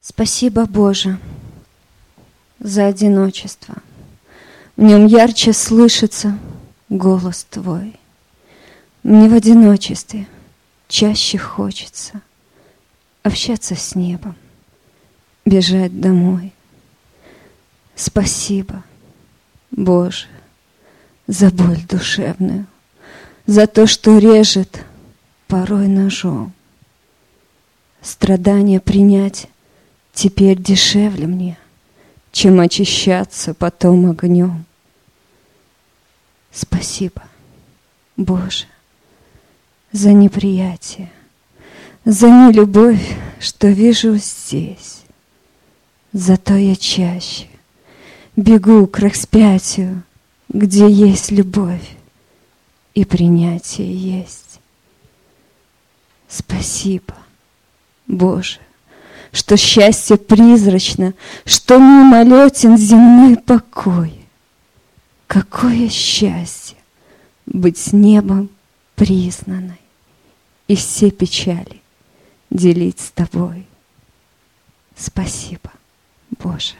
Спасибо, Боже, за одиночество. В нем ярче слышится голос Твой. Мне в одиночестве чаще хочется общаться с небом, бежать домой. Спасибо, Боже, за боль душевную, за то, что режет порой ножом. Страдания принять теперь дешевле мне, чем очищаться потом огнем. Спасибо, Боже, за неприятие, за нелюбовь, что вижу здесь. Зато я чаще бегу к распятию, где есть любовь и принятие есть. Спасибо, Боже, что счастье призрачно, что мимолетен земной покой. Какое счастье быть с небом признанной и все печали делить с тобой. Спасибо, Боже.